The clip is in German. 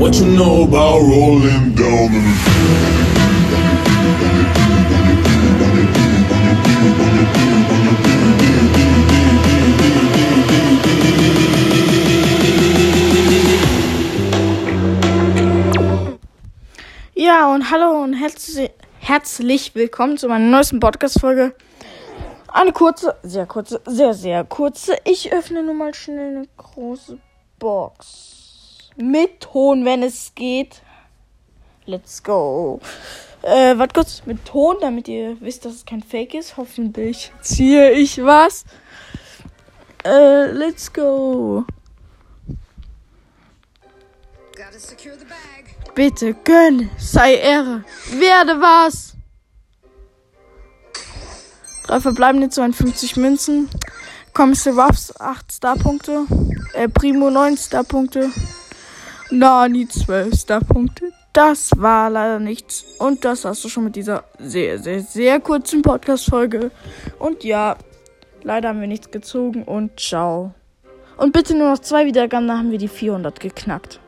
know about rolling down the Ja, und hallo und herzlich, herzlich willkommen zu meiner neuesten Podcast-Folge. Eine kurze, sehr kurze, sehr, sehr kurze. Ich öffne nur mal schnell eine große Box. Mit Ton, wenn es geht. Let's go. Äh, warte kurz, mit Ton, damit ihr wisst, dass es kein Fake ist. Hoffentlich ziehe ich was. Äh, let's go. Bitte gönn, sei Ehre, werde was. Drei verbleibende 52 Münzen. Kommissar Ruffs 8 Starpunkte. Äh, Primo 9 Starpunkte. Nani 12 Starpunkte. Das war leider nichts. Und das hast du schon mit dieser sehr, sehr, sehr kurzen Podcast-Folge. Und ja, leider haben wir nichts gezogen und ciao. Und bitte nur noch zwei Wiedergaben, dann haben wir die 400 geknackt.